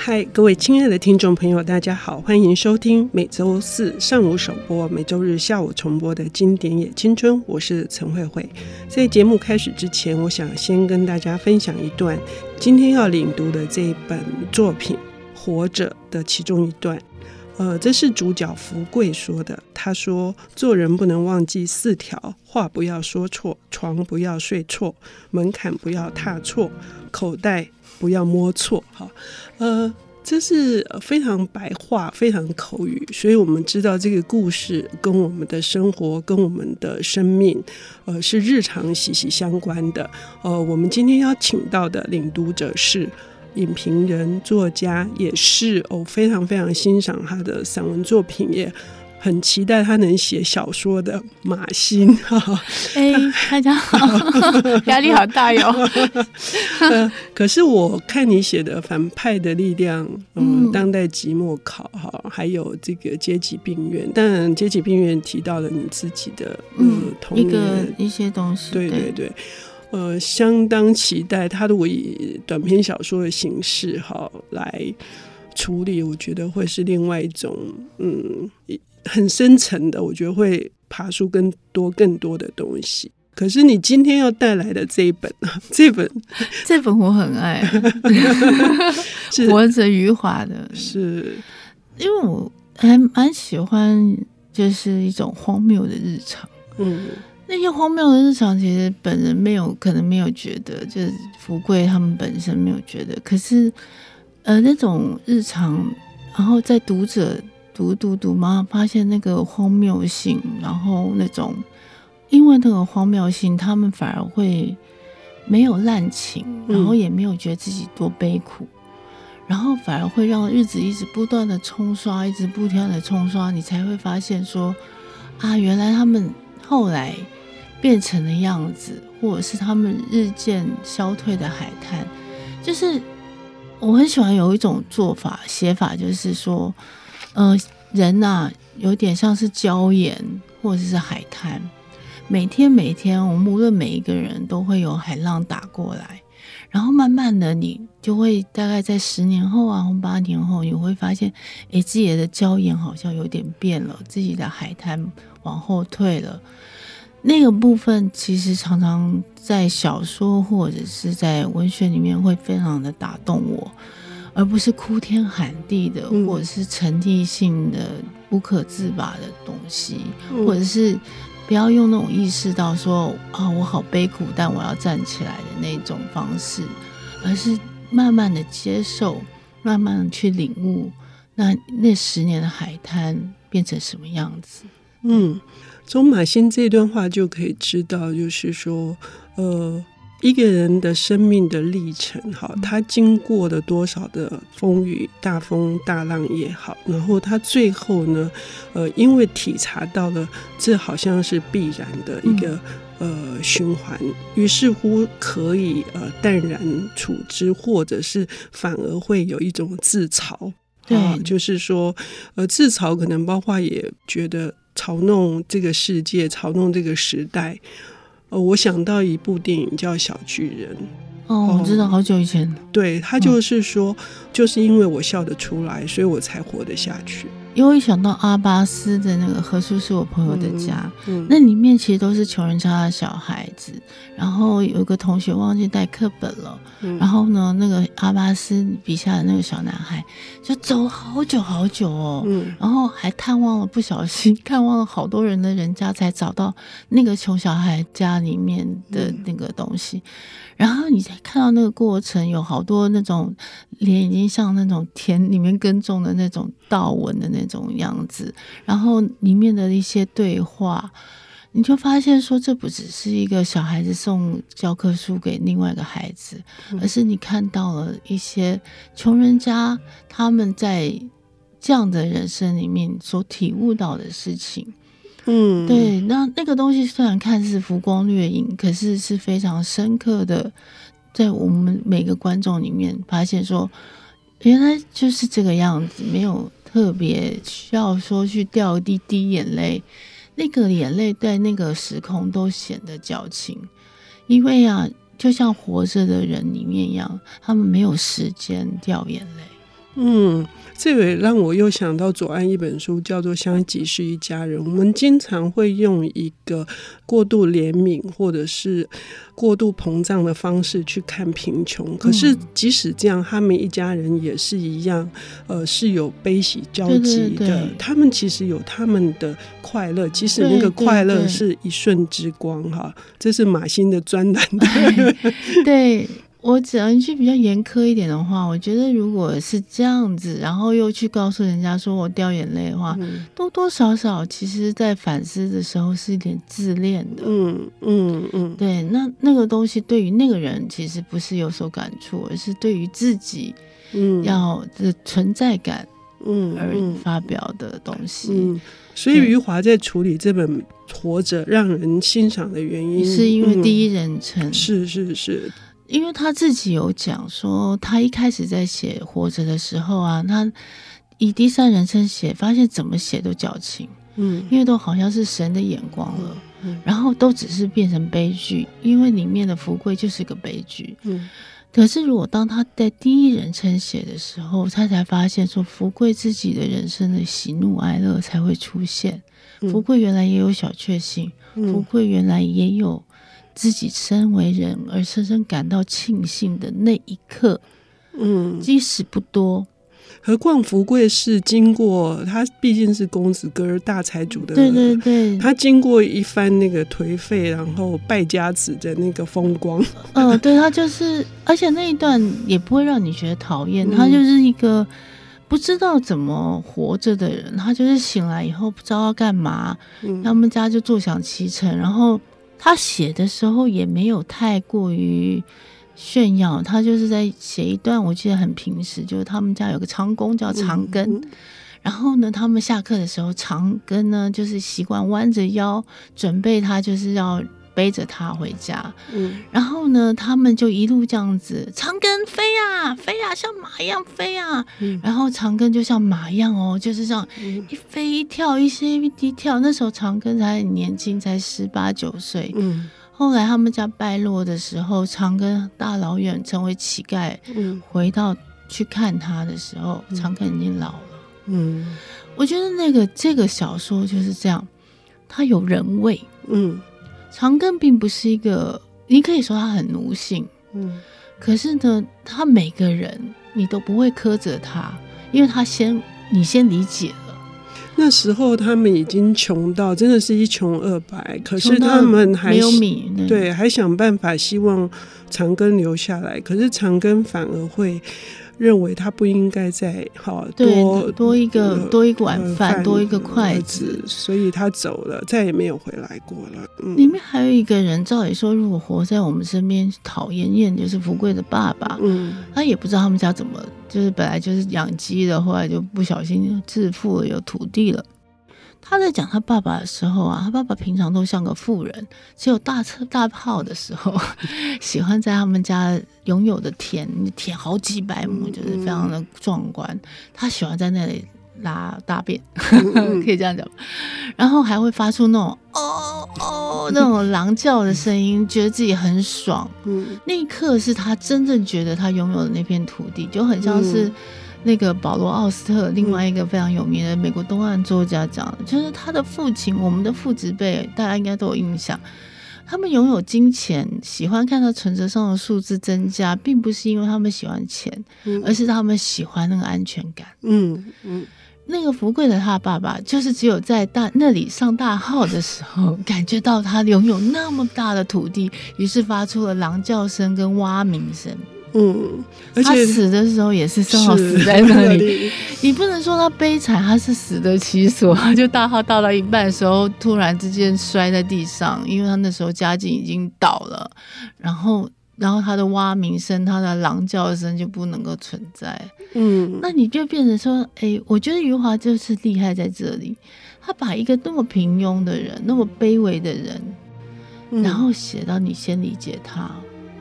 嗨，各位亲爱的听众朋友，大家好，欢迎收听每周四上午首播、每周日下午重播的经典也青春。我是陈慧慧。在节目开始之前，我想先跟大家分享一段今天要领读的这一本作品《活着》的其中一段。呃，这是主角福贵说的。他说：“做人不能忘记四条，话不要说错，床不要睡错，门槛不要踏错，口袋。”不要摸错，哈，呃，这是非常白话、非常口语，所以我们知道这个故事跟我们的生活、跟我们的生命，呃，是日常息息相关的。呃，我们今天邀请到的领读者是影评人、作家，也是我、非常非常欣赏他的散文作品也。很期待他能写小说的马欣。哈，哎、欸，大家好，压力好大哟、呃。可是我看你写的《反派的力量》嗯，嗯，当代寂寞考哈，还有这个阶级病院，但阶级病院提到了你自己的嗯，童年。一个一些东西，对。对对，呃，相当期待他如果以短篇小说的形式哈来处理，我觉得会是另外一种嗯。很深层的，我觉得会爬出更多更多的东西。可是你今天要带来的这一本啊，这本 这本我很爱，是活着余华的，是因为我还蛮喜欢，就是一种荒谬的日常。嗯，那些荒谬的日常，其实本人没有可能没有觉得，就是福贵他们本身没有觉得。可是，呃，那种日常，然后在读者。读读读嘛，发现那个荒谬性，然后那种因为那个荒谬性，他们反而会没有滥情，然后也没有觉得自己多悲苦，嗯、然后反而会让日子一直不断的冲刷，一直不停的冲刷，你才会发现说啊，原来他们后来变成的样子，或者是他们日渐消退的海滩，就是我很喜欢有一种做法写法，就是说。呃，人呐、啊，有点像是礁岩或者是海滩，每天每天，我们无论每一个人都会有海浪打过来，然后慢慢的，你就会大概在十年后啊，或八年后，你会发现，哎，自己的礁岩好像有点变了，自己的海滩往后退了。那个部分其实常常在小说或者是在文学里面会非常的打动我。而不是哭天喊地的，或者是沉溺性的、不可自拔的东西，嗯、或者是不要用那种意识到说啊，我好悲苦，但我要站起来的那种方式，而是慢慢的接受，慢慢的去领悟，那那十年的海滩变成什么样子？嗯，从马欣这段话就可以知道，就是说，呃。一个人的生命的历程，哈，他经过了多少的风雨、大风大浪也好，然后他最后呢，呃，因为体察到了这好像是必然的一个呃循环，于是乎可以呃淡然处之，或者是反而会有一种自嘲，啊，就是说，呃，自嘲可能包括也觉得嘲弄这个世界，嘲弄这个时代。呃，我想到一部电影叫《小巨人》。哦，我知道，好久以前。对，他就是说，就是因为我笑得出来，所以我才活得下去。因为想到阿巴斯的那个何叔是我朋友的家，嗯嗯、那里面其实都是穷人家的小孩子。然后有一个同学忘记带课本了，嗯、然后呢，那个阿巴斯笔下的那个小男孩就走好久好久哦，嗯、然后还探望了不小心看望了好多人的人家，才找到那个穷小孩家里面的那个东西。嗯、然后你才看到那个过程，有好多那种脸已经像那种田里面耕种的那种稻纹的那。种样子，然后里面的一些对话，你就发现说，这不只是一个小孩子送教科书给另外一个孩子，而是你看到了一些穷人家他们在这样的人生里面所体悟到的事情。嗯，对，那那个东西虽然看似浮光掠影，可是是非常深刻的，在我们每个观众里面发现说，原来就是这个样子，没有。特别需要说去掉一滴滴眼泪，那个眼泪在那个时空都显得矫情，因为啊，就像活着的人里面一样，他们没有时间掉眼泪。嗯。这也让我又想到左岸一本书，叫做《香吉是一家人》。我们经常会用一个过度怜悯或者是过度膨胀的方式去看贫穷，可是即使这样，他们一家人也是一样，呃，是有悲喜交集的。对对对，他们其实有他们的快乐，即使那个快乐是一瞬之光，哈，这是马欣的专栏的。对。我只要一句比较严苛一点的话，我觉得如果是这样子，然后又去告诉人家说我掉眼泪的话，嗯、多多少少其实，在反思的时候是一点自恋的。嗯嗯嗯，对，那那个东西对于那个人其实不是有所感触，而是对于自己，嗯，要的存在感，嗯，而发表的东西。嗯嗯、所以余华在处理这本《活着》让人欣赏的原因，是因为第一人称，是是是。因为他自己有讲说，他一开始在写《活着》的时候啊，他以第三人称写，发现怎么写都矫情，嗯，因为都好像是神的眼光了，嗯，然后都只是变成悲剧，因为里面的福贵就是个悲剧，嗯，可是如果当他在第一人称写的时候，他才发现说，福贵自己的人生的喜怒哀乐才会出现，福贵原来也有小确幸，福贵原来也有。自己身为人而深深感到庆幸的那一刻，嗯，即使不多，何况福贵是经过他毕竟是公子哥儿大财主的，对对对，他经过一番那个颓废，然后败家子的那个风光，嗯、呃，对他就是，而且那一段也不会让你觉得讨厌，嗯、他就是一个不知道怎么活着的人，他就是醒来以后不知道要干嘛，嗯、他们家就坐享其成，然后。他写的时候也没有太过于炫耀，他就是在写一段，我记得很平时，就是他们家有个长工叫长庚，嗯嗯、然后呢，他们下课的时候，长庚呢就是习惯弯着腰准备，他就是要。背着他回家，嗯，然后呢，他们就一路这样子，长庚飞呀、啊、飞呀、啊，像马一样飞呀、啊，嗯，然后长庚就像马一样哦，就是这样一飞一跳，一飞一跳。那时候长庚才很年轻，才十八九岁，嗯。后来他们家败落的时候，长庚大老远成为乞丐，嗯，回到去看他的时候，长庚已经老了，嗯。我觉得那个这个小说就是这样，它有人味，嗯。长庚并不是一个，你可以说他很奴性，嗯，可是呢，他每个人你都不会苛责他，因为他先你先理解了。那时候他们已经穷到真的是一穷二白，可是他们还没有米，对，对，还想办法希望长庚留下来，可是长庚反而会。认为他不应该再好多多一个多一个碗饭，多一个筷子，所以他走了，再也没有回来过了。嗯，里面还有一个人，照理说，如果活在我们身边，讨厌厌就是福贵的爸爸。嗯，他也不知道他们家怎么，就是本来就是养鸡的，后来就不小心致富了，有土地了。他在讲他爸爸的时候啊，他爸爸平常都像个富人，只有大车大炮的时候，喜欢在他们家拥有的田田好几百亩，就是非常的壮观。他喜欢在那里拉大便，可以这样讲。然后还会发出那种哦哦 那种狼叫的声音，觉得自己很爽。那一刻是他真正觉得他拥有的那片土地，就很像是。那个保罗·奥斯特，另外一个非常有名的美国东岸作家讲，就是他的父亲，我们的父子辈，大家应该都有印象。他们拥有金钱，喜欢看到存折上的数字增加，并不是因为他们喜欢钱，而是他们喜欢那个安全感。嗯嗯，那个福贵的他爸爸，就是只有在大那里上大号的时候，感觉到他拥有那么大的土地，于是发出了狼叫声跟蛙鸣声。嗯，而且他死的时候也是正好死在那里。你不能说他悲惨，他是死得其所。就大号到了一半的时候，突然之间摔在地上，因为他那时候家境已经倒了。然后，然后他的蛙鸣声、他的狼叫声就不能够存在。嗯，那你就变成说，哎、欸，我觉得余华就是厉害在这里，他把一个那么平庸的人、那么卑微的人，然后写到你先理解他。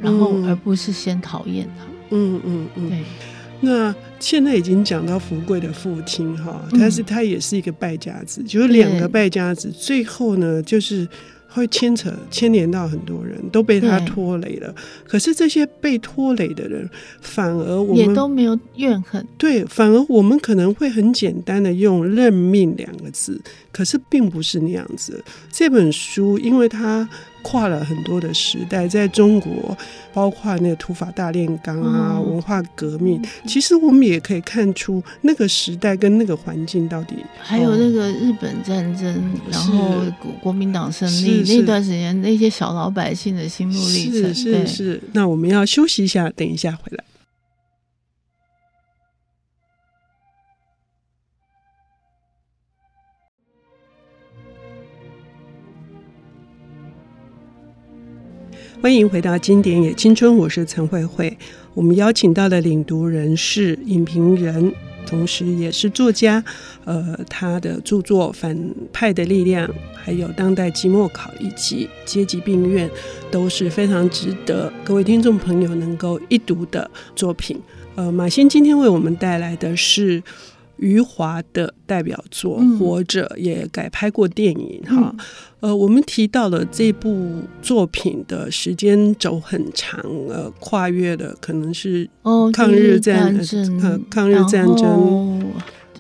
然后，而不是先讨厌他。嗯嗯嗯。对。那现在已经讲到福贵的父亲哈，但是他也是一个败家子，就是两个败家子，最后呢，就是会牵扯牵连到很多人，都被他拖累了。可是这些被拖累的人，反而我们也都没有怨恨。对，反而我们可能会很简单的用认命两个字，可是并不是那样子。这本书，因为它。跨了很多的时代，在中国，包括那个土法大炼钢啊，嗯、文化革命，其实我们也可以看出那个时代跟那个环境到底。还有那个日本战争，嗯、然后国国民党胜利那段时间，那些小老百姓的心路历程。是是是。那我们要休息一下，等一下回来。欢迎回到《经典也青春》，我是陈慧慧。我们邀请到的领读人是影评人，同时也是作家。呃，他的著作《反派的力量》、还有《当代期末考》以及《阶级病院》都是非常值得各位听众朋友能够一读的作品。呃，马欣今天为我们带来的是。余华的代表作《活着》也改拍过电影哈，嗯、呃，我们提到了这部作品的时间轴很长，呃，跨越的可能是抗日战争，呃，抗日战争。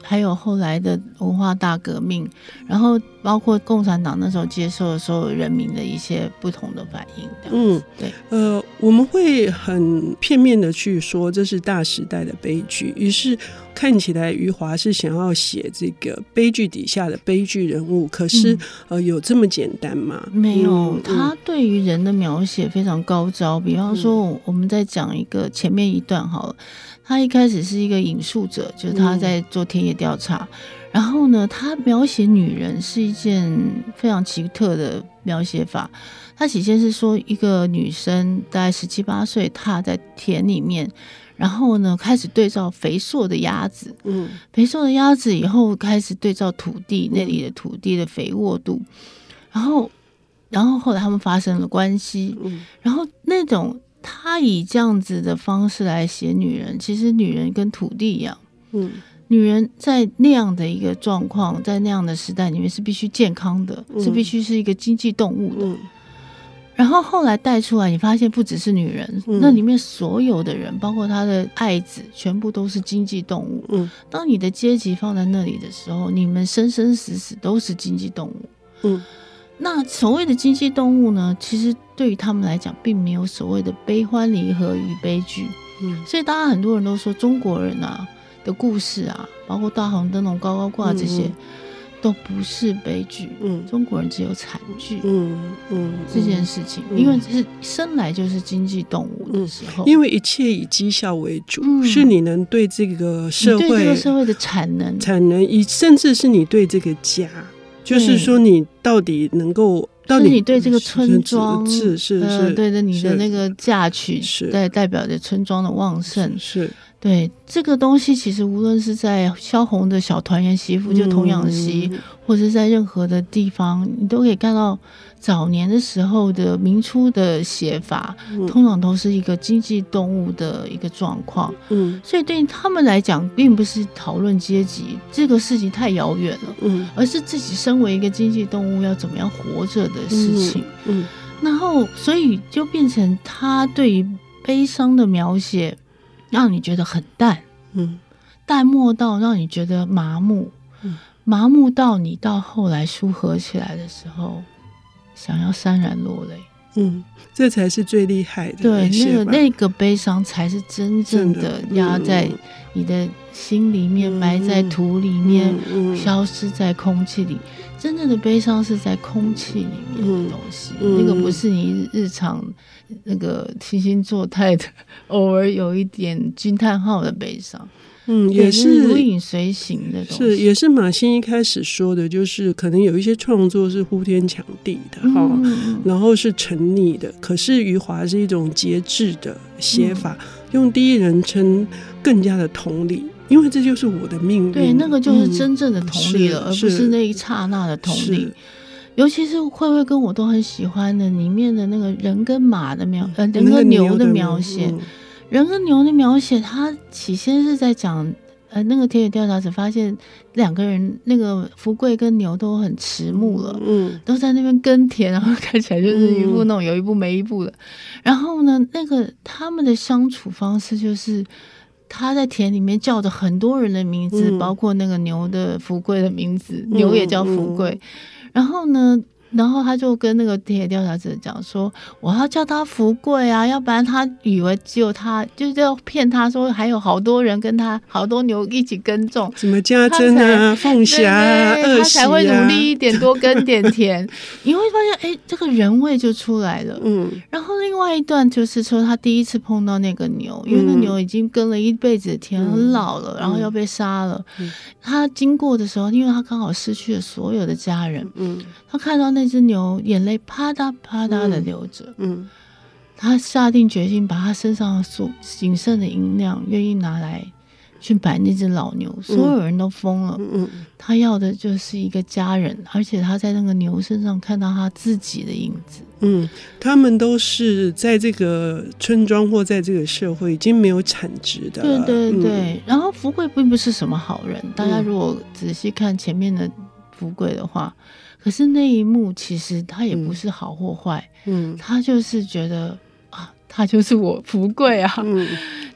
还有后来的文化大革命，然后包括共产党那时候接受的所有人民的一些不同的反应。嗯，对，呃，我们会很片面的去说这是大时代的悲剧，于是看起来余华是想要写这个悲剧底下的悲剧人物，可是、嗯、呃，有这么简单吗？没有，嗯、他对于人的描写非常高招。比方说，我们再讲一个前面一段好了。他一开始是一个引述者，就是他在做田野调查，嗯、然后呢，他描写女人是一件非常奇特的描写法。他起先是说一个女生大概十七八岁，踏在田里面，然后呢开始对照肥硕的鸭子，嗯，肥硕的鸭子以后开始对照土地，那里的土地的肥沃度，然后，然后后来他们发生了关系，嗯，然后那种。他以这样子的方式来写女人，其实女人跟土地一样，嗯，女人在那样的一个状况，在那样的时代里面是必须健康的，嗯、是必须是一个经济动物的。嗯、然后后来带出来，你发现不只是女人，嗯、那里面所有的人，包括他的爱子，全部都是经济动物。嗯，当你的阶级放在那里的时候，你们生生死死都是经济动物。嗯。那所谓的经济动物呢？其实对于他们来讲，并没有所谓的悲欢离合与悲剧。嗯，所以大家很多人都说中国人啊的故事啊，包括大红灯笼高高挂这些，嗯、都不是悲剧。嗯，中国人只有惨剧。嗯嗯，这件事情，嗯、因为是生来就是经济动物的时候，因为一切以绩效为主，嗯、是你能对这个社会、对这个社会的产能、产能，以甚至是你对这个家。就是说，你到底能够，到底你对这个村庄是是是，对着你的那个嫁娶，是。代代表着村庄的旺盛，是对这个东西，其实无论是在萧红的小团圆媳妇，就童养媳，或者在任何的地方，你都可以看到。早年的时候的明初的写法，通常都是一个经济动物的一个状况，嗯，所以对于他们来讲，并不是讨论阶级这个事情太遥远了，嗯，而是自己身为一个经济动物要怎么样活着的事情，嗯，然后所以就变成他对于悲伤的描写，让你觉得很淡，嗯，淡漠到让你觉得麻木，嗯，麻木到你到后来舒合起来的时候。想要潸然落泪，嗯，这才是最厉害的。对，那个那个悲伤才是真正的压在你的心里面，埋在土里面，消失在空气里。真正的悲伤是在空气里面的东西，那个不是你日常那个惺惺作态的，偶尔有一点惊叹号的悲伤。嗯，也是如影随形的东西，是也是马欣一开始说的，就是可能有一些创作是呼天抢地的哈，嗯、然后是沉溺的。可是余华是一种节制的写法，嗯、用第一人称更加的同理，因为这就是我的命运。对，那个就是真正的同理了，嗯、而不是那一刹那的同理。尤其是慧慧跟我都很喜欢的里面的那个人跟马的描，呃，人跟牛的描写。人跟牛的描写，他起先是在讲呃，那个田野调查者发现两个人，那个福贵跟牛都很迟暮了，嗯，都在那边耕田，然后看起来就是一副那种有一步没一步的。嗯、然后呢，那个他们的相处方式就是他在田里面叫着很多人的名字，嗯、包括那个牛的福贵的名字，牛也叫福贵。然后呢，然后他就跟那个田野调查者讲说：“我要叫他福贵啊，要不然他以为只有他，就是要骗他说还有好多人跟他，好多牛一起耕种，什么家珍啊、凤霞他才会努力一点，多耕点田。你会发现，哎，这个人味就出来了。嗯。然后另外一段就是说，他第一次碰到那个牛，因为那牛已经耕了一辈子的田，很老了，然后要被杀了。嗯。他经过的时候，因为他刚好失去了所有的家人。嗯。他看到。那只牛眼泪啪嗒啪嗒的流着，嗯，嗯，他下定决心把他身上所仅剩的银两，愿意拿来去买那只老牛。所有人都疯了，嗯，嗯，他要的就是一个家人，而且他在那个牛身上看到他自己的影子。嗯，他们都是在这个村庄或在这个社会已经没有产值的，对对对。嗯、然后福贵并不是什么好人，大家如果仔细看前面的福贵的话。可是那一幕其实他也不是好或坏，嗯，他就是觉得啊，他就是我福贵啊，嗯，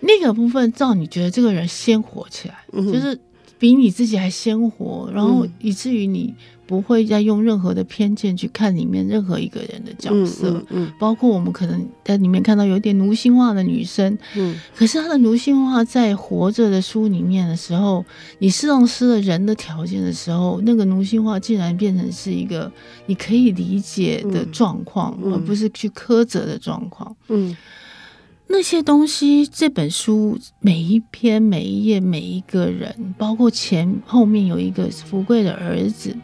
那个部分让你觉得这个人鲜活起来，嗯，就是比你自己还鲜活，然后以至于你。不会再用任何的偏见去看里面任何一个人的角色，嗯嗯。嗯、包括我们可能在里面看到有点奴性化的女生，嗯，可是她的奴性化在活着的书里面的时候，你丧失了人的条件的时候，那个奴性化竟然变成是一个你可以理解的状况，而不是去苛责的状况。嗯，那些东西，这本书每一篇、每一页、每一个人，包括前后面有一个福贵的儿子。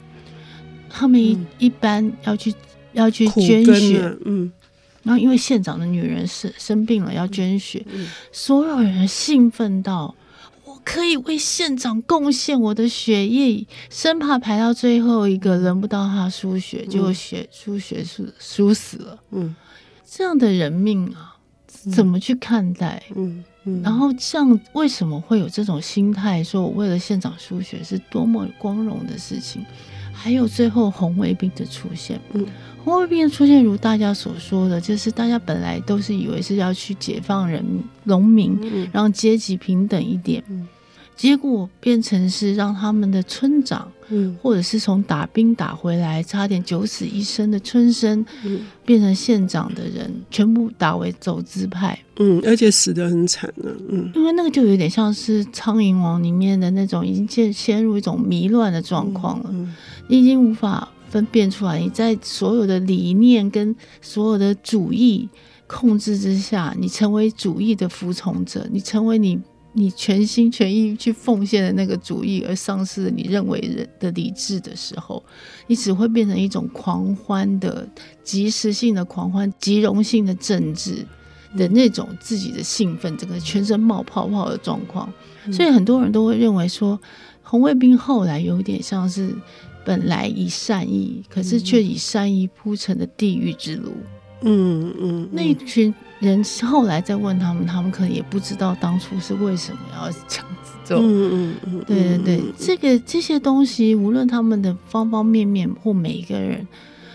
他们一一般要去要去捐血，嗯，然后因为县长的女人生生病了要捐血，嗯，所有人兴奋到我可以为县长贡献我的血液，生怕排到最后一个轮不到他输血，结果血输血输输死了，嗯，这样的人命啊，怎么去看待？嗯嗯，然后像为什么会有这种心态？说我为了县长输血是多么光荣的事情？还有最后红卫兵的出现，嗯，红卫兵的出现，如大家所说的，就是大家本来都是以为是要去解放人农民，嗯，让阶级平等一点，嗯，结果变成是让他们的村长，嗯，或者是从打兵打回来差点九死一生的村生，嗯，变成县长的人，全部打为走资派，嗯，而且死得很惨呢，嗯，因为那个就有点像是《苍蝇王》里面的那种，已经陷陷入一种迷乱的状况了。嗯嗯。你已经无法分辨出来，你在所有的理念跟所有的主义控制之下，你成为主义的服从者，你成为你你全心全意去奉献的那个主义，而丧失了你认为人的理智的时候，你只会变成一种狂欢的、即时性的狂欢、即荣性的政治的那种自己的兴奋，整个全身冒泡泡的状况。所以很多人都会认为说，红卫兵后来有点像是。本来以善意，可是却以善意铺成的地狱之路。嗯嗯，嗯，那一群人后来再问他们，他们可能也不知道当初是为什么要这样子做。嗯嗯嗯，对对对，这个这些东西，无论他们的方方面面或每一个人，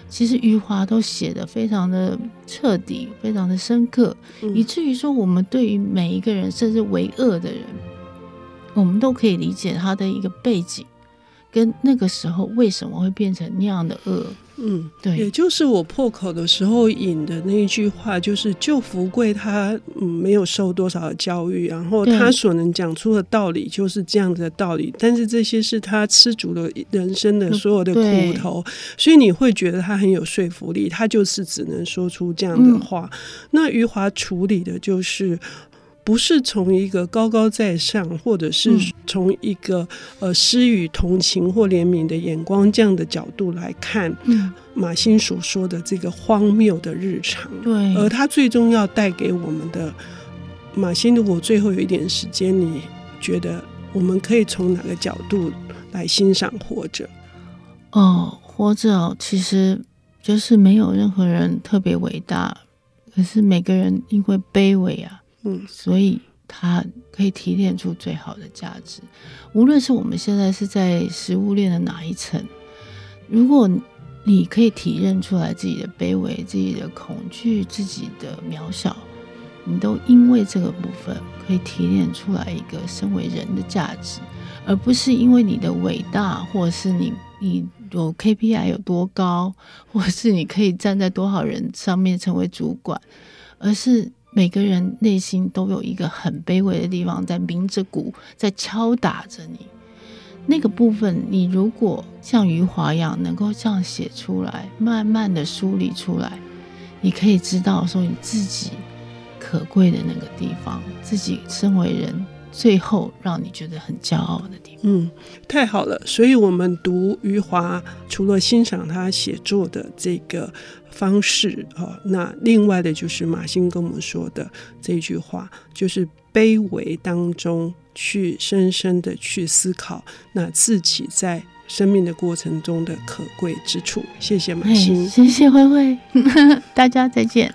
其实余华都写的非常的彻底，非常的深刻，嗯、以至于说，我们对于每一个人，甚至为恶的人，我们都可以理解他的一个背景。跟那个时候为什么会变成那样的恶？嗯，对，也就是我破口的时候引的那一句话，就是旧福贵他嗯没有受多少的教育，然后他所能讲出的道理就是这样的道理，但是这些是他吃足了人生的所有的苦头，所以你会觉得他很有说服力，他就是只能说出这样的话。嗯、那余华处理的就是。不是从一个高高在上，或者是从一个呃施予同情或怜悯的眼光这样的角度来看，马欣所说的这个荒谬的日常。对，而他最终要带给我们的，马欣，如果最后有一点时间，你觉得我们可以从哪个角度来欣赏活着？哦，活着其实就是没有任何人特别伟大，可是每个人因为卑微啊。嗯，所以它可以提炼出最好的价值。无论是我们现在是在食物链的哪一层，如果你可以体认出来自己的卑微、自己的恐惧、自己的渺小，你都因为这个部分可以提炼出来一个身为人的价值，而不是因为你的伟大，或者是你你有 KPI 有多高，或是你可以站在多少人上面成为主管，而是每个人内心都有一个很卑微的地方在鸣着鼓，在敲打着你。那个部分，你如果像余华一样能够这样写出来，慢慢的梳理出来，你可以知道说你自己可贵的那个地方，自己身为人最后让你觉得很骄傲的地方。嗯，太好了。所以我们读余华，除了欣赏他写作的这个方式啊，那另外的就是马欣跟我们说的这句话，就是卑微当中。去深深的去思考，那自己在生命的过程中的可贵之处。谢谢马欣，谢谢慧慧，大家再见。